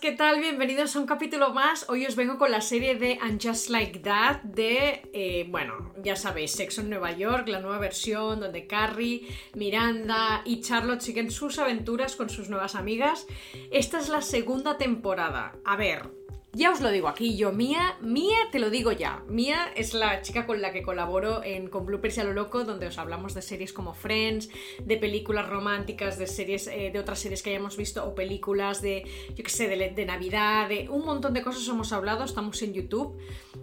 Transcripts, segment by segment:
¿Qué tal? Bienvenidos a un capítulo más. Hoy os vengo con la serie de And Just Like That de, eh, bueno, ya sabéis, Sexo en Nueva York, la nueva versión donde Carrie, Miranda y Charlotte siguen sus aventuras con sus nuevas amigas. Esta es la segunda temporada. A ver, ya os lo digo aquí, yo, Mía, Mía, te lo digo ya. Mía es la chica con la que colaboro en Con Bloopers y a lo loco, donde os hablamos de series como Friends, de películas románticas, de series, eh, de otras series que hayamos visto, o películas de, yo qué sé, de, de, Navidad, de un montón de cosas hemos hablado, estamos en YouTube.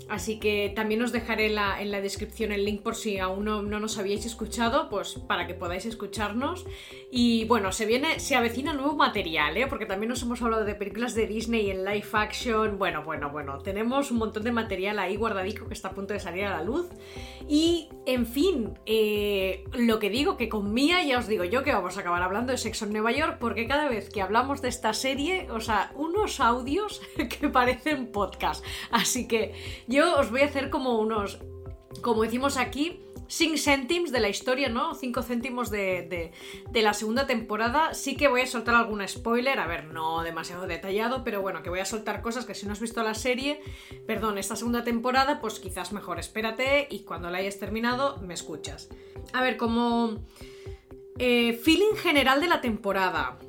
Así que también os dejaré la, en la descripción el link por si aún no, no, nos habíais escuchado, pues para que podáis escucharnos. Y bueno, se viene, se avecina nuevo material, ¿eh? porque también nos hemos hablado de películas de Disney en live action bueno, bueno, bueno, tenemos un montón de material ahí guardadico que está a punto de salir a la luz. Y, en fin, eh, lo que digo, que con Mía ya os digo yo que vamos a acabar hablando de Sexo en Nueva York, porque cada vez que hablamos de esta serie, o sea, unos audios que parecen podcast. Así que yo os voy a hacer como unos, como decimos aquí, 5 céntimos de la historia, ¿no? 5 céntimos de, la segunda temporada. Sí que voy a soltar algún spoiler, a ver, no demasiado detallado, pero bueno, que voy a soltar cosas que si no has visto la serie, perdón, esta segunda temporada, pues quizás mejor espérate y cuando la hayas terminado me escuchas. A ver, como eh, feeling general de la temporada.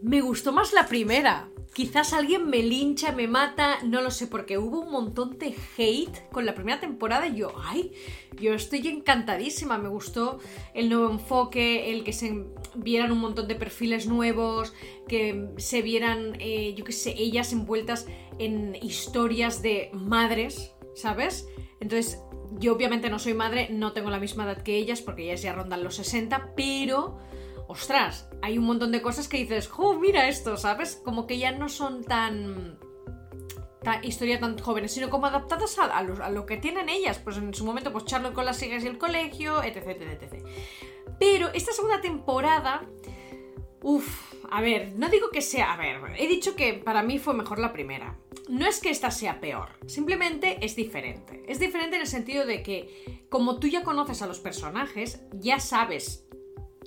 Me gustó más la primera, Quizás alguien me lincha, me mata, no lo sé, porque hubo un montón de hate con la primera temporada y yo, ay, yo estoy encantadísima, me gustó el nuevo enfoque, el que se vieran un montón de perfiles nuevos, que se vieran, eh, yo qué sé, ellas envueltas en historias de madres, ¿sabes? Entonces, yo obviamente no soy madre, no tengo la misma edad que ellas, porque ellas ya rondan los 60, pero ostras, hay un montón de cosas que dices, ¡oh, mira esto! ¿Sabes? Como que ya no son tan. historia tan jóvenes, sino como adaptadas a, lo, que tienen ellas. Pues en su momento, pues Charlotte con las hijas y el colegio, etc, etc, etc. Pero esta segunda temporada. Uf, a ver, no digo que sea. A ver, he dicho que para mí fue mejor la primera. No es que esta sea peor, simplemente es diferente. Es diferente en el sentido de que, como tú ya conoces a los personajes, ya sabes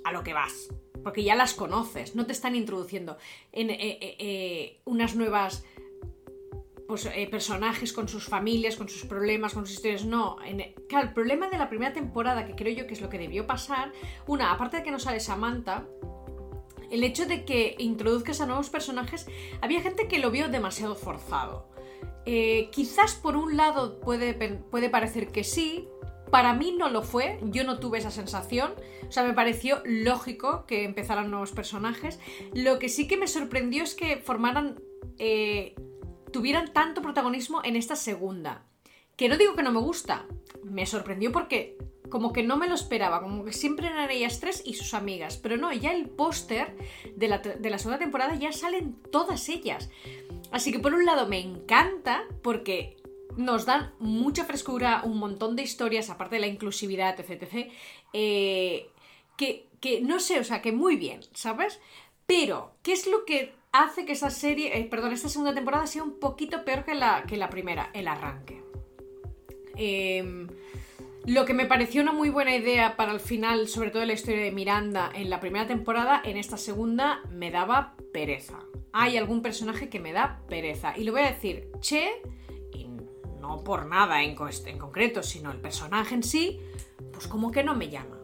a lo que vas. Porque ya las conoces, no te están introduciendo en eh, eh, eh, unas nuevas pues, personajes con sus familias, con sus problemas, con sus historias. No, claro, el problema de la primera temporada, que creo yo que es lo que debió pasar, una, aparte de que no sale Samantha, el hecho de que introduzcas a nuevos personajes, había gente que lo vio demasiado forzado. quizás por un lado puede, puede parecer que sí, para mí no lo fue, yo no tuve esa sensación, o sea, me pareció lógico que empezaran nuevos personajes. Lo que sí que me sorprendió es que formaran, eh, tuvieran tanto protagonismo en esta segunda. Que no digo que no me gusta, me sorprendió porque como que no me lo esperaba, como que siempre eran ellas tres y sus amigas, pero no, ya el póster de la, de la segunda temporada ya salen todas ellas. Así que por un lado me encanta porque nos dan mucha frescura, un montón de historias, aparte de la inclusividad, etc. Eh, que, no sé, o sea, que muy bien, ¿sabes? Pero, ¿qué es lo que hace que esta serie, eh, perdón, esta segunda temporada sea un poquito peor que la, que la primera? El arranque. Em, lo que me pareció una muy buena idea para el final, sobre todo la historia de Miranda en la primera temporada, en esta segunda me daba pereza. Hay algún personaje que me da pereza. Y lo voy a decir, Che no por nada en, concreto, sino el personaje en sí, pues como que no me llama.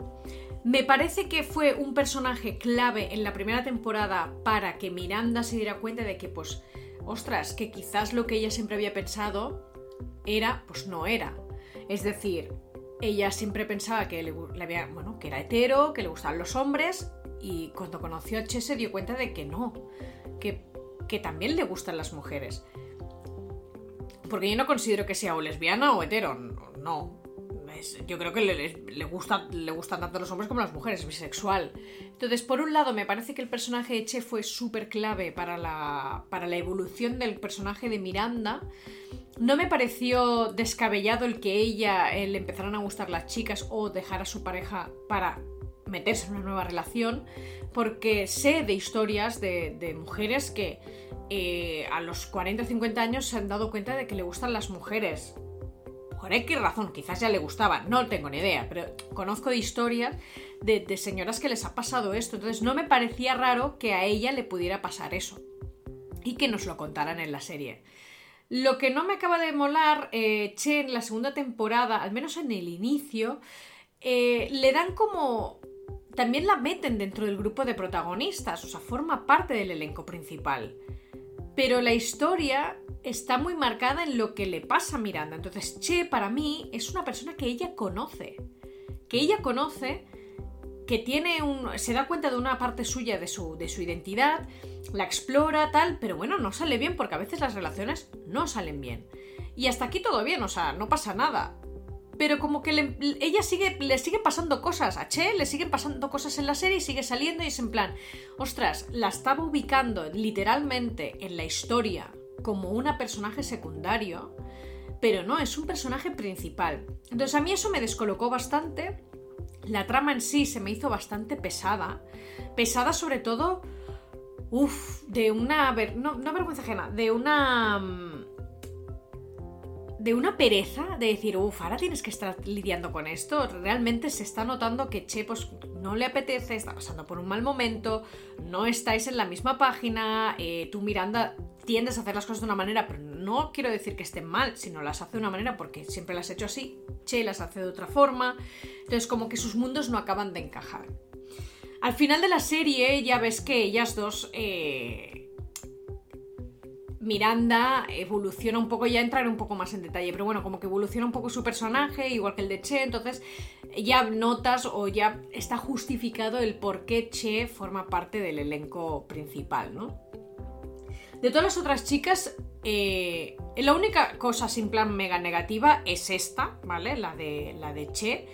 Me parece que fue un personaje clave en la primera temporada para que Miranda se diera cuenta de que, pues, ostras, que quizás lo que ella siempre había pensado era, pues no era. Es decir, ella siempre pensaba que le, había, bueno, que era hetero, que le gustaban los hombres, y cuando conoció a Che se dio cuenta de que no, que, que también le gustan las mujeres. Porque yo no considero que sea o lesbiana o hetero, no. yo creo que le, gusta, le gustan tanto los hombres como las mujeres, es bisexual. Entonces, por un lado, me parece que el personaje de Che fue súper clave para la, para la evolución del personaje de Miranda. No me pareció descabellado el que ella le empezaran a gustar las chicas o dejar a su pareja para meterse en una nueva relación, porque sé de historias de, de mujeres que eh, a los 40 o 50 años se han dado cuenta de que le gustan las mujeres. Por X razón, quizás ya le gustaba, no tengo ni idea, pero conozco de historias de, de señoras que les ha pasado esto. Entonces no me parecía raro que a ella le pudiera pasar eso. Y que nos lo contaran en la serie. Lo que no me acaba de molar, eh, Che, en la segunda temporada, al menos en el inicio, eh, le dan como... También la meten dentro del grupo de protagonistas, o sea, forma parte del elenco principal. Pero la historia está muy marcada en lo que le pasa a Miranda. Entonces, Che, para mí, es una persona que ella conoce. Que ella conoce que tiene un. se da cuenta de una parte suya de su, de su identidad, la explora, tal, pero bueno, no sale bien porque a veces las relaciones no salen bien. Y hasta aquí todo bien, o sea, no pasa nada. Pero como que ella sigue, le sigue pasando cosas, a Che le siguen pasando cosas en la serie y sigue saliendo y es en plan, ostras, la estaba ubicando literalmente en la historia como una personaje secundario, pero no, es un personaje principal. Entonces a mí eso me descolocó bastante la trama en sí se me hizo bastante pesada. Pesada sobre todo, uff, de una... No, no vergüenza ajena, de una... De una pereza de decir, uff, ahora tienes que estar lidiando con esto. Realmente se está notando que Che pues, no le apetece, está pasando por un mal momento, no estáis en la misma página, eh, tú Miranda tiendes a hacer las cosas de una manera, pero no quiero decir que estén mal, sino las hace de una manera porque siempre las he hecho así, Che las hace de otra forma, entonces como que sus mundos no acaban de encajar. Al final de la serie ya ves que ellas dos... Eh, Miranda evoluciona un poco, ya entraré un poco más en detalle, pero bueno, como que evoluciona un poco su personaje, igual que el de Che, entonces ya notas o ya está justificado el por qué Che forma parte del elenco principal, ¿no? De todas las otras chicas, eh, la única cosa sin plan mega negativa es esta, ¿vale? La de, la de Che.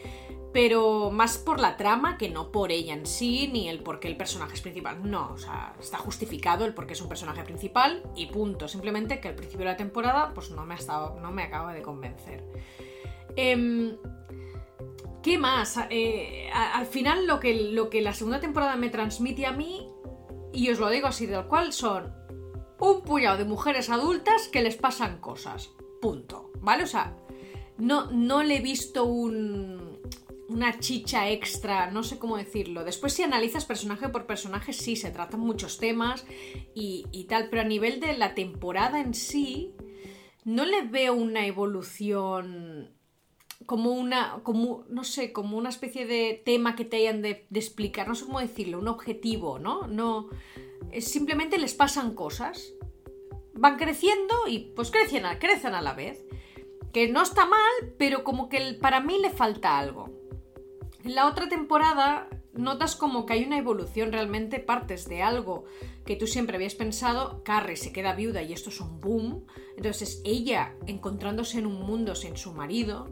Pero más por la trama que no por ella en sí, ni el por qué el personaje es principal. No, o sea, está justificado el por qué es un personaje principal y punto. Simplemente que al principio de la temporada, pues no me, ha estado, no me acaba de convencer. Em, ¿Qué más? Eh, al final lo que, lo que la segunda temporada me transmite a mí, y os lo digo así del cual, son un puñado de mujeres adultas que les pasan cosas. Punto. ¿Vale? O sea, no, no le he visto un, una chicha extra, no sé cómo decirlo. Después si analizas personaje por personaje, sí, se tratan muchos temas y, tal, pero a nivel de la temporada en sí, no le veo una evolución como una, como, no sé, como una especie de tema que te hayan de, explicar, no sé cómo decirlo, un objetivo, ¿no? No, simplemente les pasan cosas, van creciendo y pues crecen crecen a la vez. Que no está mal, pero como que para mí le falta algo. En la otra temporada notas como que hay una evolución, realmente partes de algo que tú siempre habías pensado, Carrie se queda viuda y esto es un boom, entonces ella encontrándose en un mundo sin su marido,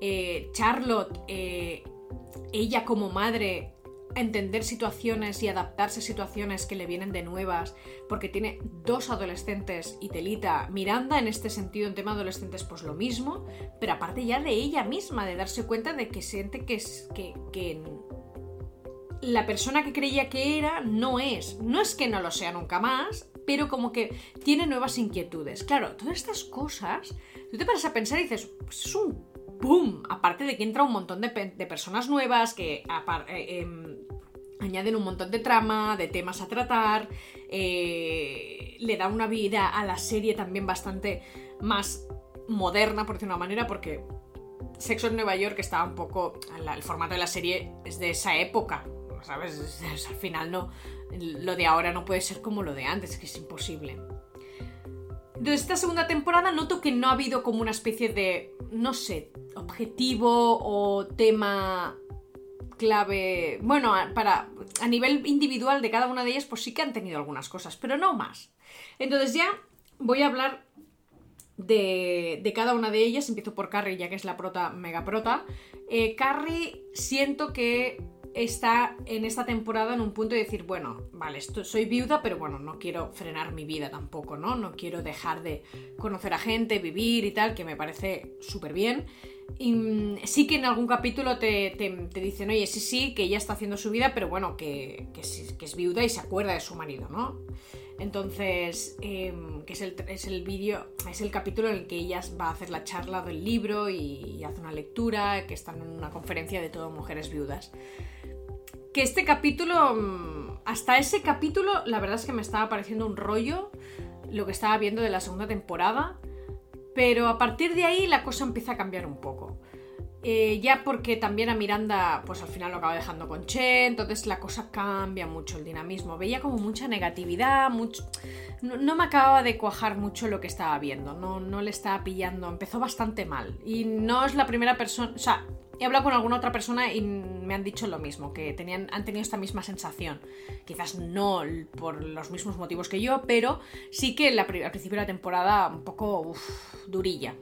eh, Charlotte, eh, ella como madre entender situaciones y adaptarse a situaciones que le vienen de nuevas, porque tiene dos adolescentes y Telita, Miranda en este sentido en tema adolescentes pues lo mismo, pero aparte ya de ella misma, de darse cuenta de que siente que, es, que, que la persona que creía que era no es, no es que no lo sea nunca más, pero como que tiene nuevas inquietudes. Claro, todas estas cosas, tú te paras a pensar y dices, pues es un ¡Bum! Aparte de que entra un montón de, personas nuevas que eh, em, añaden un montón de trama, de temas a tratar, eh, le da una vida a la serie también bastante más moderna, por decirlo de una manera, porque Sexo en Nueva York estaba un poco. El formato de la serie es de esa época, ¿sabes? al final no. Lo de ahora no puede ser como lo de antes, que es imposible. De esta segunda temporada noto que no ha habido como una especie de, no sé, objetivo o tema clave. Bueno, para a nivel individual de cada una de ellas, pues sí que han tenido algunas cosas, pero no más. Entonces ya voy a hablar de, de cada una de ellas. Empiezo por Carrie, ya que es la prota, mega prota. Eh, Carrie, siento que está en esta temporada en un punto de decir, bueno, vale, soy viuda, pero bueno, no quiero frenar mi vida tampoco, ¿no? No quiero dejar de conocer a gente, vivir y tal, que me parece súper bien. Y mm, sí que en algún capítulo te, dicen, oye, sí, sí, que ella está haciendo su vida, pero bueno, que, que, es viuda y se acuerda de su marido, ¿no? Entonces, em, que es el, es el vídeo, es el capítulo en el que ella va a hacer la charla del libro y, hace una lectura, que están en una conferencia de todo mujeres viudas. Que este capítulo, mm, hasta ese capítulo, la verdad es que me estaba pareciendo un rollo lo que estaba viendo de la segunda temporada, pero a partir de ahí la cosa empieza a cambiar un poco. Eh, ya porque también a Miranda, pues al final lo acaba dejando con Che, entonces la cosa cambia mucho el dinamismo. Veía como mucha negatividad, mucho... No, me acababa de cuajar mucho lo que estaba viendo, no, no le estaba pillando, empezó bastante mal. Y no es la primera persona, o sea, he hablado con alguna otra persona y me han dicho lo mismo, que tenían, han tenido esta misma sensación. Quizás no por los mismos motivos que yo, pero sí que al principio de la temporada un poco durilla.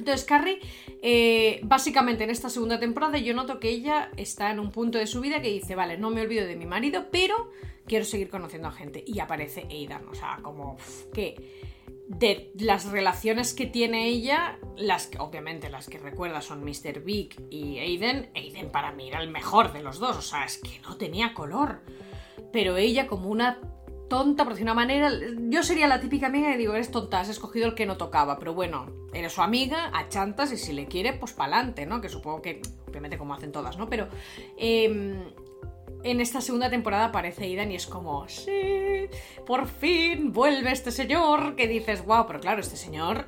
Entonces, Carrie, eh, básicamente en esta segunda temporada yo noto que ella está en un punto de su vida que dice, vale, no me olvido de mi marido, pero quiero seguir conociendo a gente. Y aparece Aidan, o sea, como que de las relaciones que tiene ella, las que obviamente las que recuerda son Mr. Big y Aiden, Aiden para mí era el mejor de los dos, o sea, es que no tenía color. Pero ella como una tonta, por decir una manera. Yo sería la típica amiga y digo, eres tonta, has escogido el que no tocaba, pero bueno, eres su amiga, a chantas y si le quiere, pues pa'lante, ¿no? Que supongo que, obviamente, como hacen todas, ¿no? Pero em, en esta segunda temporada aparece Idan y es como, sí, por fin vuelve este señor, que dices, wow, pero claro, este señor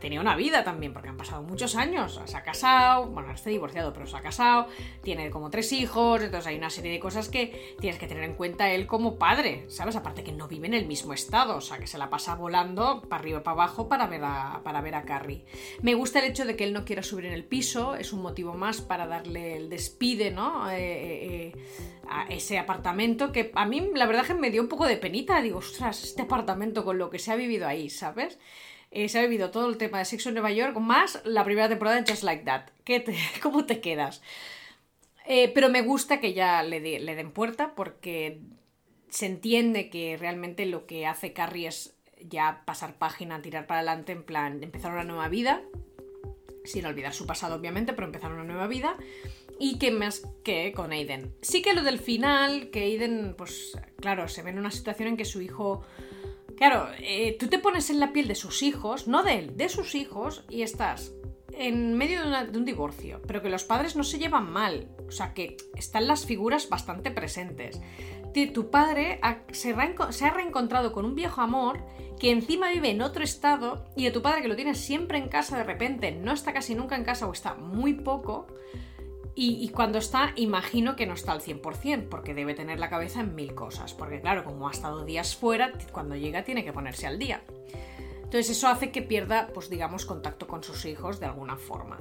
tenía una vida también, porque han pasado muchos años. Se ha casado, bueno, está divorciado, pero se ha casado, tiene como tres hijos, entonces hay una serie de cosas que tienes que tener en cuenta él como padre, ¿sabes? Aparte que no vive en el mismo estado, o sea, que se la pasa volando para arriba y para abajo para ver a, para ver a Carrie. Me gusta el hecho de que él no quiera subir en el piso, es un motivo más para darle el despide, ¿no? Eh, eh, eh, a ese apartamento que a mí la verdad que me dio un poco de penita, digo, ostras, este apartamento con lo que se ha vivido ahí, ¿sabes? Eh, se ha vivido todo el tema de sexo en Nueva York, más la primera temporada de Just Like That. ¿Qué ¿Cómo te quedas? Eh, pero me gusta que ya le, le, den puerta porque se entiende que realmente lo que hace Carrie es ya pasar página, tirar para adelante, en plan, empezar una nueva vida, sin olvidar su pasado obviamente, pero empezar una nueva vida. Y que más que con Aiden. Sí que lo del final, que Aiden, pues claro, se ve en una situación en que su hijo Claro, eh, tú te pones en la piel de sus hijos, no de él, de sus hijos, y estás en medio de, un divorcio, pero que los padres no se llevan mal, o sea que están las figuras bastante presentes. Tu padre se, ha reencontrado con un viejo amor que encima vive en otro estado y de tu padre que lo tienes siempre en casa de repente no está casi nunca en casa o está muy poco, y, cuando está, imagino que no está al 100%, porque debe tener la cabeza en mil cosas. Porque claro, como ha estado días fuera, cuando llega tiene que ponerse al día. Entonces eso hace que pierda, pues digamos, contacto con sus hijos de alguna forma.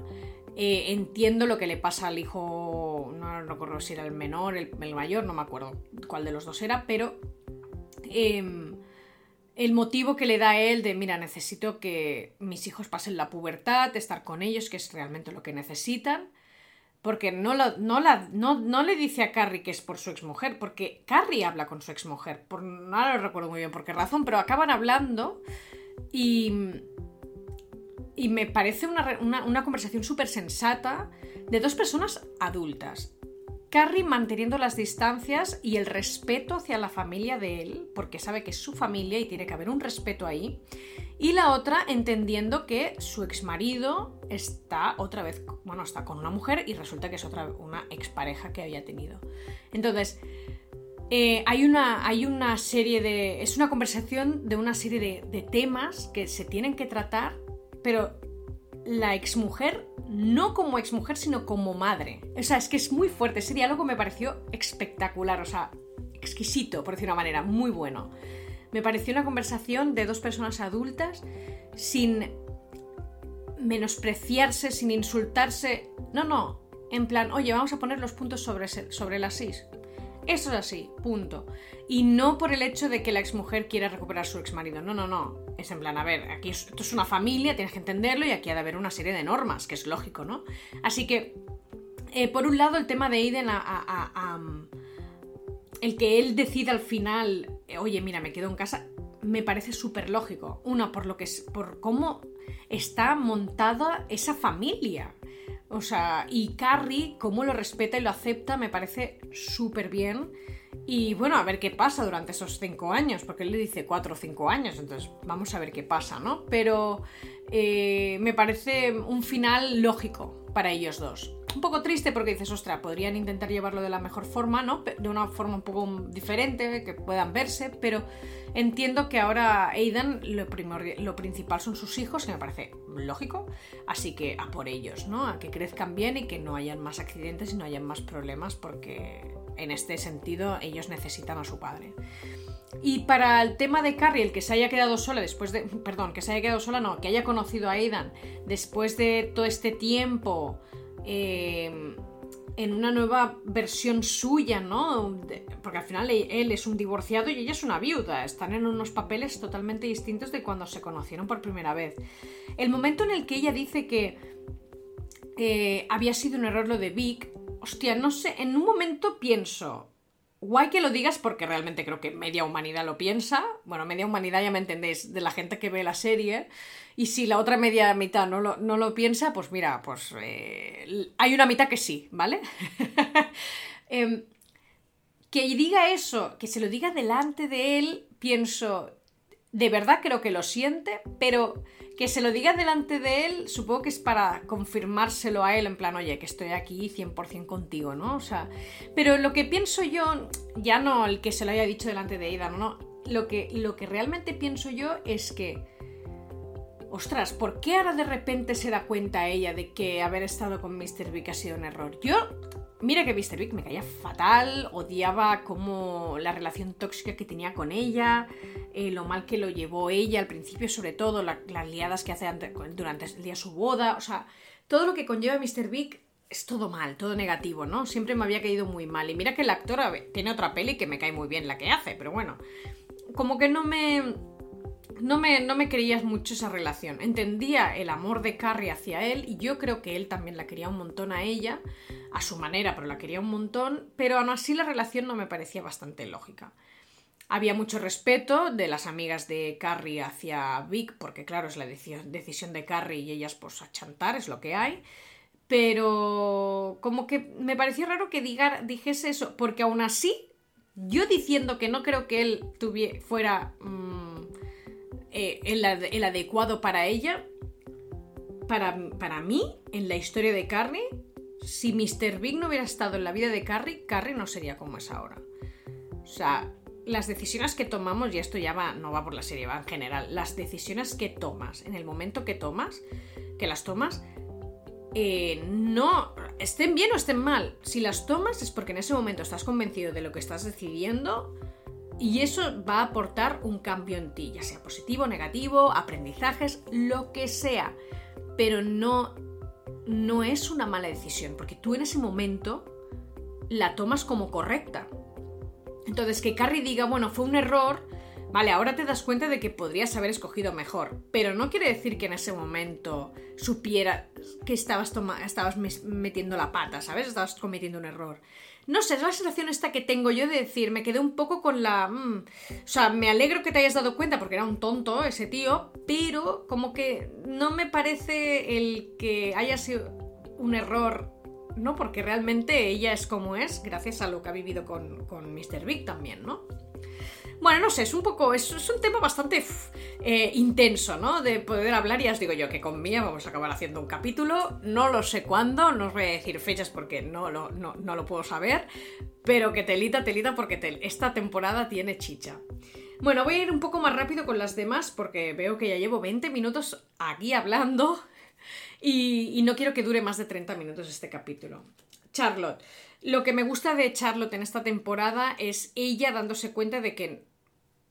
Eh, entiendo lo que le pasa al hijo, no recuerdo si era el menor, el, mayor, no me acuerdo cuál de los dos era, pero em, el motivo que le da él de, mira, necesito que mis hijos pasen la pubertad, estar con ellos, que es realmente lo que necesitan porque no, no, la, no, le dice a Carrie que es por su exmujer, porque Carrie habla con su exmujer, por, no lo recuerdo muy bien por qué razón, pero acaban hablando y, y me parece una, una conversación súper sensata de dos personas adultas. Carrie manteniendo las distancias y el respeto hacia la familia de él, porque sabe que es su familia y tiene que haber un respeto ahí. Y la otra entendiendo que su exmarido está otra vez, bueno, está con una mujer y resulta que es otra una expareja que había tenido. Entonces, eh, hay, una, hay una serie de. Es una conversación de una serie de, de temas que se tienen que tratar, pero la exmujer no como exmujer, sino como madre. O sea, es que es muy fuerte. Ese diálogo me pareció espectacular, o sea, exquisito, por decir una manera, muy bueno. Me pareció una conversación de dos personas adultas sin menospreciarse, sin insultarse. No, no. En plan, oye, vamos a poner los puntos sobre, sobre las seis. Eso es así, punto. Y no por el hecho de que la exmujer quiera recuperar a su exmarido. No, no, no. Es en plan, a ver, aquí esto es una familia, tienes que entenderlo y aquí ha de haber una serie de normas, que es lógico, ¿no? Así que, eh, por un lado, el tema de Aiden a el que él decida al final, eh, oye, mira, me quedo en casa, me parece súper lógico. Una, por lo que es, por cómo está montada esa familia. O sea, y Carrie, cómo lo respeta y lo acepta, me parece súper bien. Y bueno, a ver qué pasa durante esos cinco años, porque él le dice cuatro o cinco años, entonces vamos a ver qué pasa, ¿no? Pero eh, me parece un final lógico para ellos dos. Un poco triste porque dices, ostras, podrían intentar llevarlo de la mejor forma, ¿no? De una forma un poco diferente, que puedan verse, pero entiendo que ahora Aidan lo, lo principal son sus hijos, que me parece lógico, así que a por ellos, ¿no? A que crezcan bien y que no hayan más accidentes y no hayan más problemas porque en este sentido ellos necesitan a su padre. Y para el tema de Carrie, el que se haya quedado sola después de. Perdón, que se haya quedado sola, no, que haya conocido a Aidan después de todo este tiempo eh, en una nueva versión suya, ¿no? Porque al final él es un divorciado y ella es una viuda. Están en unos papeles totalmente distintos de cuando se conocieron por primera vez. El momento en el que ella dice que eh, había sido un error lo de Vic, hostia, no sé, en un momento pienso, Guay que lo digas porque realmente creo que media humanidad lo piensa. Bueno, media humanidad ya me entendéis, de la gente que ve la serie. Y si la otra media mitad no lo, no lo piensa, pues mira, pues eh, hay una mitad que sí, ¿vale? Em, que diga eso, que se lo diga delante de él, pienso, de verdad creo que lo siente, pero que se lo diga delante de él, supongo que es para confirmárselo a él, en plan, oye, que estoy aquí 100% contigo, ¿no? O sea, pero lo que pienso yo, ya no el que se lo haya dicho delante de Aidan, ¿no? Lo que, lo que realmente pienso yo es que, ostras, ¿por qué ahora de repente se da cuenta ella de que haber estado con Mr. Vick ha sido un error? Yo Mira que Mr. Big me caía fatal, odiaba como la relación tóxica que tenía con ella, eh, lo mal que lo llevó ella al principio, sobre todo las liadas que hace durante el día de su boda, o sea, todo lo que conlleva Mr. Big es todo mal, todo negativo, ¿no? Siempre me había caído muy mal. Y mira que el actor tiene otra peli que me cae muy bien la que hace, pero bueno, como que no me no me, no me creías mucho esa relación. Entendía el amor de Carrie hacia él y yo creo que él también la quería un montón a ella, a su manera, pero la quería un montón, pero aún así la relación no me parecía bastante lógica. Había mucho respeto de las amigas de Carrie hacia Vic, porque claro, es la decisión de Carrie y ellas pues a chantar, es lo que hay. Pero como que me pareció raro que diga, dijese eso, porque aún así, yo diciendo que no creo que él tuviera, fuera... Mm, eh, el, adecuado para ella, para, para, mí, en la historia de Carrie, si Mr. Big no hubiera estado en la vida de Carrie, Carrie no sería como es ahora. O sea, las decisiones que tomamos, y esto ya va, no va por la serie, va en general, las decisiones que tomas, en el momento que tomas, que las tomas, eh, no estén bien o estén mal. Si las tomas es porque en ese momento estás convencido de lo que estás decidiendo y eso va a aportar un cambio en ti, ya sea positivo, negativo, aprendizajes, lo que sea. Pero no, no es una mala decisión, porque tú en ese momento la tomas como correcta. Entonces, que Carrie diga, bueno, fue un error, vale, ahora te das cuenta de que podrías haber escogido mejor, pero no quiere decir que en ese momento supiera que estabas, estabas metiendo la pata, ¿sabes? Estabas cometiendo un error. No sé, es la sensación esta que tengo yo de decir, me quedé un poco con la... Mm, o sea, me alegro que te hayas dado cuenta porque era un tonto ese tío, pero como que no me parece el que haya sido un error, ¿no? Porque realmente ella es como es, gracias a lo que ha vivido con, con Mr. Big también, ¿no? Bueno, no sé, es un poco, es, un tema bastante eh, intenso, ¿no? De poder hablar, y os digo yo que con Mía vamos a acabar haciendo un capítulo, no lo sé cuándo, no os voy a decir fechas porque no lo, no, lo puedo saber, pero que telita, telita, porque esta temporada tiene chicha. Bueno, voy a ir un poco más rápido con las demás porque veo que ya llevo 20 minutos aquí hablando y, y no quiero que dure más de 30 minutos este capítulo. Charlotte. Lo que me gusta de Charlotte en esta temporada es ella dándose cuenta de que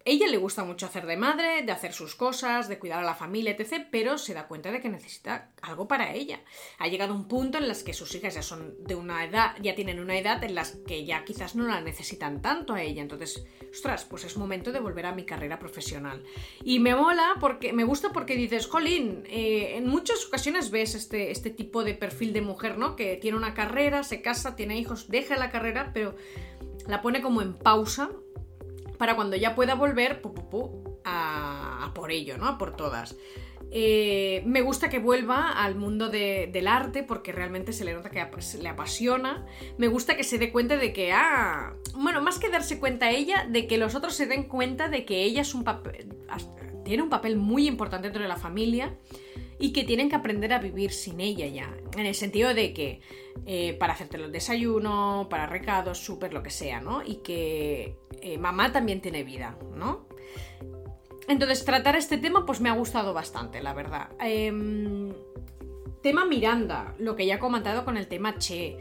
ella le gusta mucho hacer de madre, de hacer sus cosas, de cuidar a la familia, etc., pero se da cuenta de que necesita algo para ella. Ha llegado un punto en las que sus hijas ya son de una edad, ya tienen una edad en las que ya quizás no la necesitan tanto a ella. Entonces, ostras, pues es momento de volver a mi carrera profesional. Y me mola porque, me gusta porque dices, jolín, eh, en muchas ocasiones ves este, este tipo de perfil de mujer, ¿no? Que tiene una carrera, se casa, tiene hijos, deja la carrera, pero la pone como en pausa para cuando ya pueda volver a, por ello, ¿no? A por todas. Eh, me gusta que vuelva al mundo del arte porque realmente se le nota que le apasiona. Me gusta que se dé cuenta de que, ah, bueno, más que darse cuenta ella, de que los otros se den cuenta de que ella es un papel, tiene un papel muy importante dentro de la familia y que tienen que aprender a vivir sin ella ya. En el sentido de que eh, para hacerte el desayuno, para recados, súper, lo que sea, ¿no? Y que eh, mamá también tiene vida, ¿no? Entonces, tratar este tema, pues me ha gustado bastante, la verdad. Em, tema Miranda, lo que ya he comentado con el tema Che.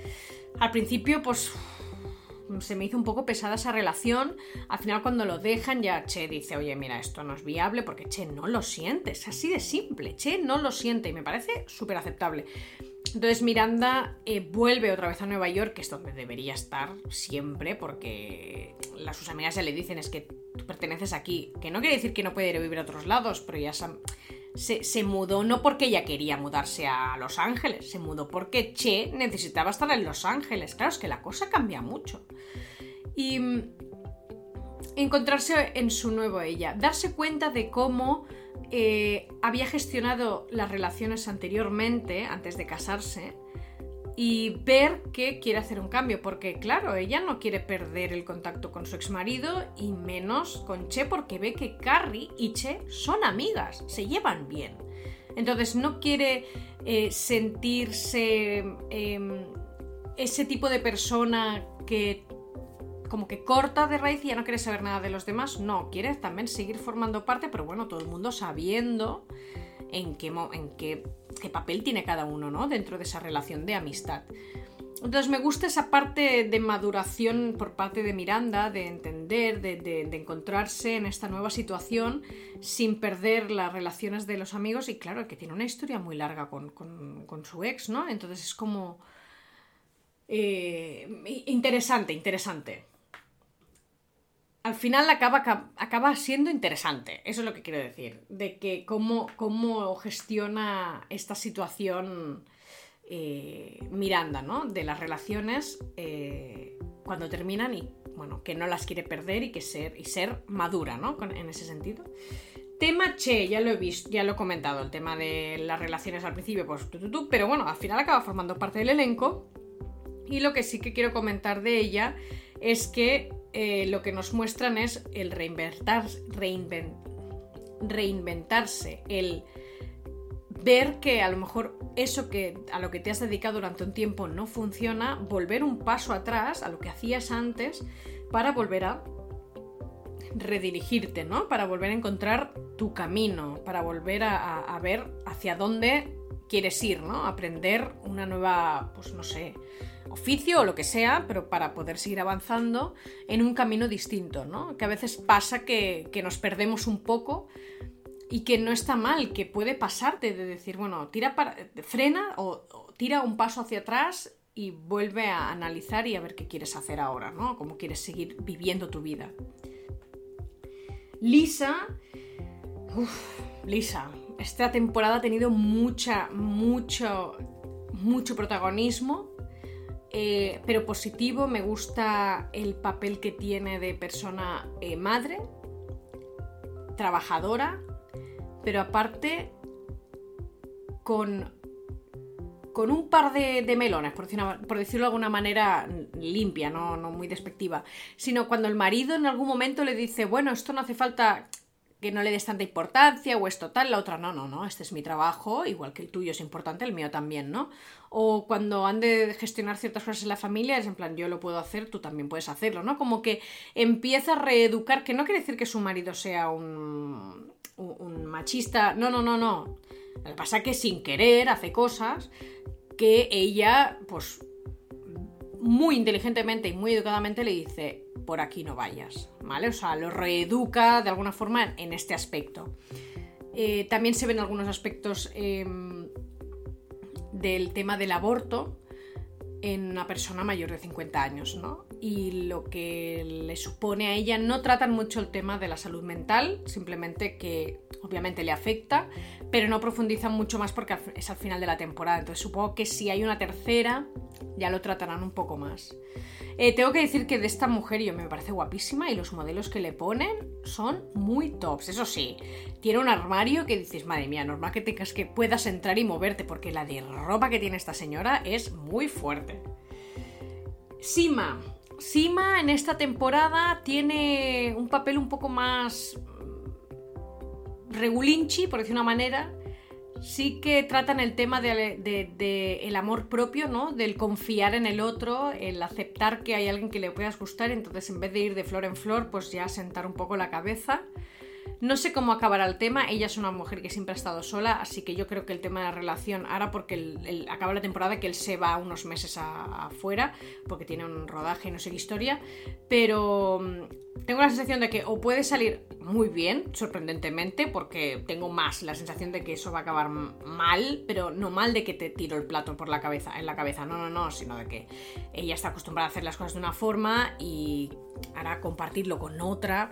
Al principio, pues se me hizo un poco pesada esa relación. Al final, cuando lo dejan, ya Che dice, oye, mira, esto no es viable porque Che no lo siente. Es así de simple. Che no lo siente y me parece súper aceptable. Entonces Miranda eh, vuelve otra vez a Nueva York, que es donde debería estar siempre, porque las, sus amigas ya le dicen es que tú perteneces aquí. Que no quiere decir que no puede ir a vivir a otros lados, pero ya se, se, mudó no porque ella quería mudarse a Los Ángeles, se mudó porque Che necesitaba estar en Los Ángeles. Claro, es que la cosa cambia mucho. Y mm, encontrarse en su nuevo ella, darse cuenta de cómo eh, había gestionado las relaciones anteriormente, antes de casarse, y ver que quiere hacer un cambio, porque claro, ella no quiere perder el contacto con su exmarido y menos con Che porque ve que Carrie y Che son amigas, se llevan bien. Entonces no quiere eh, sentirse em, ese tipo de persona que como que corta de raíz y ya no quiere saber nada de los demás. No, quiere también seguir formando parte, pero bueno, todo el mundo sabiendo en qué, en qué, papel tiene cada uno, ¿no? Dentro de esa relación de amistad. Entonces me gusta esa parte de maduración por parte de Miranda, de entender, de, encontrarse en esta nueva situación sin perder las relaciones de los amigos y claro, que tiene una historia muy larga con, su ex, ¿no? Entonces es como... Eh, interesante, interesante al final acaba, acaba siendo interesante. Eso es lo que quiero decir. De que cómo, cómo gestiona esta situación eh, Miranda, ¿no? De las relaciones eh, cuando terminan y, bueno, que no las quiere perder y que ser, y ser madura, ¿no? en ese sentido. Tema Che, ya lo he visto, ya lo he comentado, el tema de las relaciones al principio, pues tú, pero bueno, al final acaba formando parte del elenco. Y lo que sí que quiero comentar de ella es que eh, lo que nos muestran es el reinventar, reinventarse, el ver que a lo mejor eso que a lo que te has dedicado durante un tiempo no funciona, volver un paso atrás a lo que hacías antes para volver a redirigirte, ¿no? Para volver a encontrar tu camino, para volver a ver hacia dónde quieres ir, ¿no? Aprender una nueva, pues no sé, oficio o lo que sea, pero para poder seguir avanzando en un camino distinto, ¿no? Que a veces pasa que, nos perdemos un poco y que no está mal, que puede pasarte de decir, bueno, tira frena o, tira un paso hacia atrás y vuelve a analizar y a ver qué quieres hacer ahora, ¿no? Cómo quieres seguir viviendo tu vida. Lisa, Lisa, esta temporada ha tenido mucha, mucho, mucho protagonismo eh, pero positivo, me gusta el papel que tiene de persona eh, madre, trabajadora, pero aparte con, con un par de, melones, por, decirlo de alguna manera limpia, no, no muy despectiva, sino cuando el marido en algún momento le dice, bueno, esto no hace falta que no le des tanta importancia o es total, la otra no, no, no, este es mi trabajo, igual que el tuyo es importante, el mío también, ¿no? O cuando han de gestionar ciertas cosas en la familia, es en plan, yo lo puedo hacer, tú también puedes hacerlo, ¿no? Como que empieza a reeducar, que no quiere decir que su marido sea un, un, machista, no, no, no, no. Lo que pasa es que sin querer hace cosas que ella, pues, muy inteligentemente y muy educadamente le dice, por aquí no vayas, ¿vale? O sea, lo reeduca de alguna forma en este aspecto. Eh, también se ven algunos aspectos em, del tema del aborto en una persona mayor de 50 años, ¿no? Y lo que le supone a ella. No tratan mucho el tema de la salud mental, simplemente que obviamente le afecta, pero no profundizan mucho más porque es al final de la temporada. Entonces supongo que si hay una tercera ya lo tratarán un poco más. Eh, tengo que decir que de esta mujer yo me parece guapísima y los modelos que le ponen son muy tops. Eso sí, tiene un armario que dices, madre mía, normal que tengas que puedas entrar y moverte porque la de ropa que tiene esta señora es muy fuerte. Sima. Sima en esta temporada tiene un papel un poco más regulinchi, por decir una manera sí que tratan el tema del de, amor propio, ¿no? Del confiar en el otro, el aceptar que hay alguien que le puedas gustar, entonces en vez de ir de flor en flor, pues ya sentar un poco la cabeza. No sé cómo acabará el tema, ella es una mujer que siempre ha estado sola, así que yo creo que el tema de la relación, ahora porque acaba la temporada que él se va unos meses afuera, porque tiene un rodaje y no sé qué historia, pero mm, tengo la sensación de que o puede salir muy bien, sorprendentemente, porque tengo más la sensación de que eso va a acabar mal, pero no mal de que te tiro el plato por la cabeza, en la cabeza, no, no, no, sino de que ella está acostumbrada a hacer las cosas de una forma y hará compartirlo con otra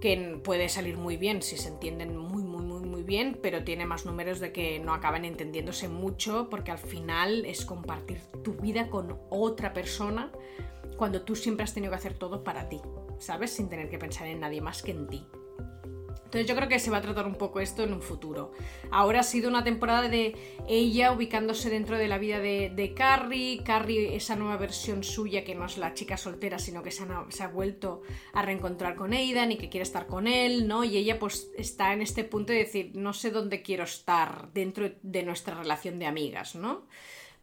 que puede salir muy bien si se entienden muy, muy, muy, muy bien, pero tiene más números de que no acaban entendiéndose mucho porque al final es compartir tu vida con otra persona cuando tú siempre has tenido que hacer todo para ti. ¿Sabes? Sin tener que pensar en nadie más que en ti. Entonces yo creo que se va a tratar un poco esto en un futuro. Ahora ha sido una temporada de ella ubicándose dentro de la vida de, Carrie, Carrie esa nueva versión suya que no es la chica soltera, sino que se ha, vuelto a reencontrar con Aidan y que quiere estar con él, ¿no? Y ella pues está en este punto de decir, no sé dónde quiero estar dentro de nuestra relación de amigas, ¿no?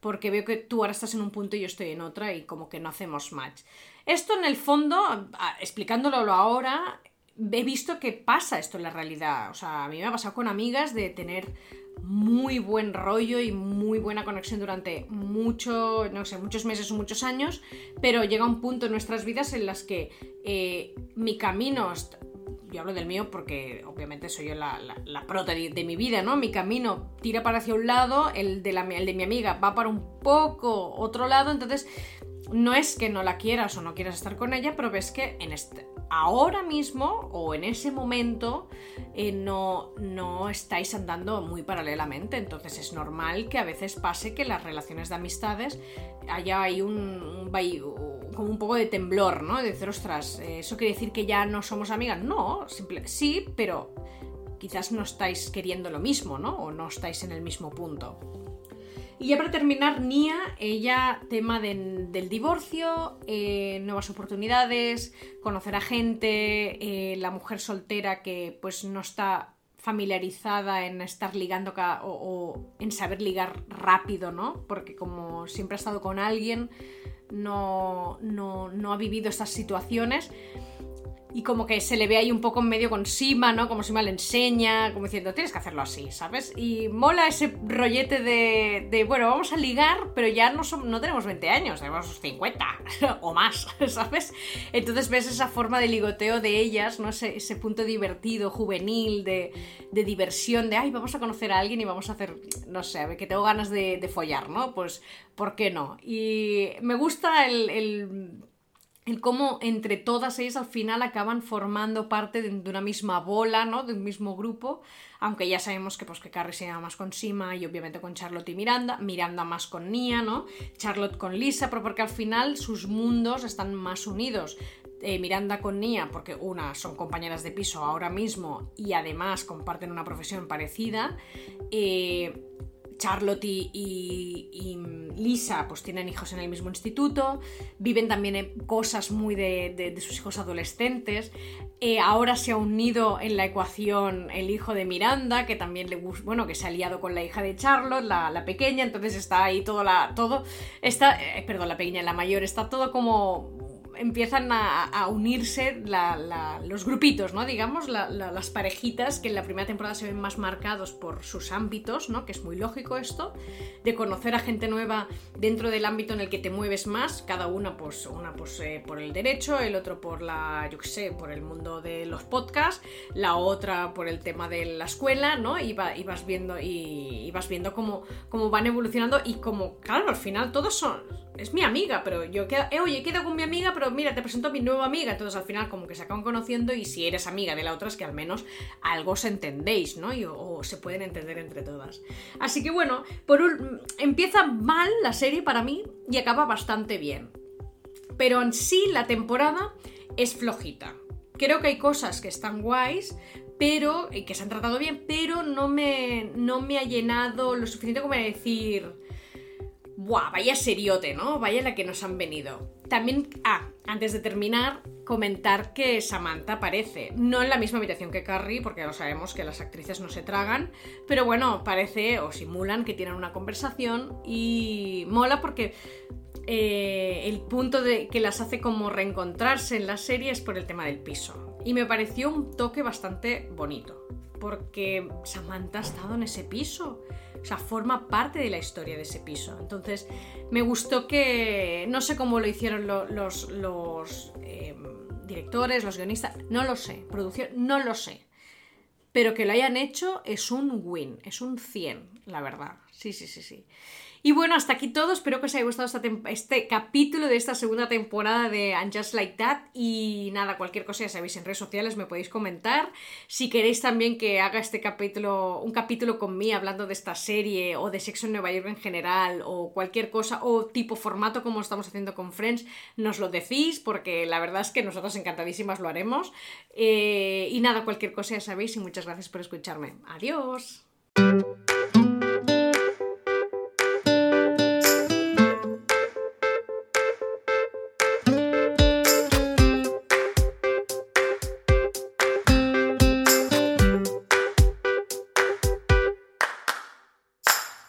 Porque veo que tú ahora estás en un punto y yo estoy en otra y como que no hacemos match. Esto en el fondo, explicándolo ahora, he visto que pasa esto en la realidad. O sea, a mí me ha pasado con amigas de tener muy buen rollo y muy buena conexión durante mucho, no sé, muchos meses o muchos años, pero llega un punto en nuestras vidas en las que eh, mi camino, yo hablo del mío porque obviamente soy yo la, la, prota de, mi vida, ¿no? Mi camino tira para hacia un lado, el de, la, el de mi amiga va para un poco otro lado, entonces no es que no la quieras o no quieras estar con ella, pero ves que en este, ahora mismo o en ese momento eh, no, no estáis andando muy paralelamente. Entonces es normal que a veces pase que las relaciones de amistades haya ahí un, como un poco de temblor, ¿no? De decir, ostras, eh, ¿eso quiere decir que ya no somos amigas? No, sí, pero quizás no estáis queriendo lo mismo, ¿no? O no estáis en el mismo punto. Y ya para terminar, Nia, ella, tema del divorcio, eh, nuevas oportunidades, conocer a gente, eh, la mujer soltera que pues no está familiarizada en estar ligando o, en saber ligar rápido, ¿no? Porque como siempre ha estado con alguien, no, no ha vivido estas situaciones y como que se le ve ahí un poco en medio con Sima, ¿no? Como Sima le enseña, como diciendo, tienes que hacerlo así, ¿sabes? Y mola ese rollete de, bueno, vamos a ligar, pero ya no, tenemos 20 años, tenemos 50 o más, ¿sabes? Entonces ves esa forma de ligoteo de ellas, ¿no? Ese, punto divertido, juvenil, de, de, diversión, de, ay, vamos a conocer a alguien y vamos a hacer, no sé, a ver, que tengo ganas de, de follar, ¿no? Pues, ¿por qué no? Y me gusta el cómo entre todas ellas al final acaban formando parte de, una misma bola, ¿no? De un mismo grupo, aunque ya sabemos que, pues, que Carrie se llama más con Sima y obviamente con Charlotte y Miranda, Miranda más con Nia, ¿no? Charlotte con Lisa, pero porque al final sus mundos están más unidos. Eh, Miranda con Nia, porque una son compañeras de piso ahora mismo y además comparten una profesión parecida. Eh, Charlotte y, Lisa pues tienen hijos en el mismo instituto, viven también cosas muy de, sus hijos adolescentes. Eh, ahora se ha unido en la ecuación el hijo de Miranda, que también le gusta, bueno, que se ha liado con la hija de Charlotte, la, pequeña, entonces está ahí todo la, todo, está, eh, perdón, la pequeña, la mayor, está todo como empiezan a, unirse los grupitos, ¿no? Digamos, las parejitas que en la primera temporada se ven más marcados por sus ámbitos, ¿no? Que es muy lógico esto, de conocer a gente nueva dentro del ámbito en el que te mueves más, cada una, pues, una pues, eh, por el derecho, el otro por la, yo qué sé, por el mundo de los podcasts, la otra por el tema de la escuela, ¿no? Y, vas viendo, y, vas viendo cómo, cómo van evolucionando y como, claro, al final todos son es mi amiga, pero yo quedo, eh, oye, quedo con mi amiga, pero mira, te presento a mi nueva amiga. Entonces al final como que se acaban conociendo y si eres amiga de la otra es que al menos algo os entendéis, ¿no? o, se pueden entender entre todas. Así que bueno, por un, empieza mal la serie para mí y acaba bastante bien. Pero en sí la temporada es flojita. Creo que hay cosas que están guays, pero que se han tratado bien, pero no me, no me ha llenado lo suficiente como para decir, ¡buah! Vaya seriote, ¿no? Vaya la que nos han venido. También, ah, antes de terminar, comentar que Samantha aparece, no en la misma habitación que Carrie, porque lo sabemos que las actrices no se tragan, pero bueno, parece o simulan que tienen una conversación y mola porque eh, el punto de que las hace como reencontrarse en la serie es por el tema del piso. Y me pareció un toque bastante bonito, porque Samantha ha estado en ese piso. O sea, forma parte de la historia de ese piso. Entonces, me gustó que. No sé cómo lo hicieron los, em, directores, los guionistas. No lo sé. Producción, no lo sé. Pero que lo hayan hecho es un win, es un 100, la verdad. Sí, sí, sí, sí. Y bueno, hasta aquí todo. Espero que os haya gustado este capítulo de esta segunda temporada de And Just Like That. Y nada, cualquier cosa ya sabéis, en redes sociales me podéis comentar. Si queréis también que haga este capítulo, un capítulo con mí hablando de esta serie o de sexo en Nueva York en general o cualquier cosa o tipo formato como estamos haciendo con Friends, nos lo decís porque la verdad es que nosotros encantadísimas lo haremos. Eh, y nada, cualquier cosa ya sabéis y muchas gracias por escucharme. Adiós.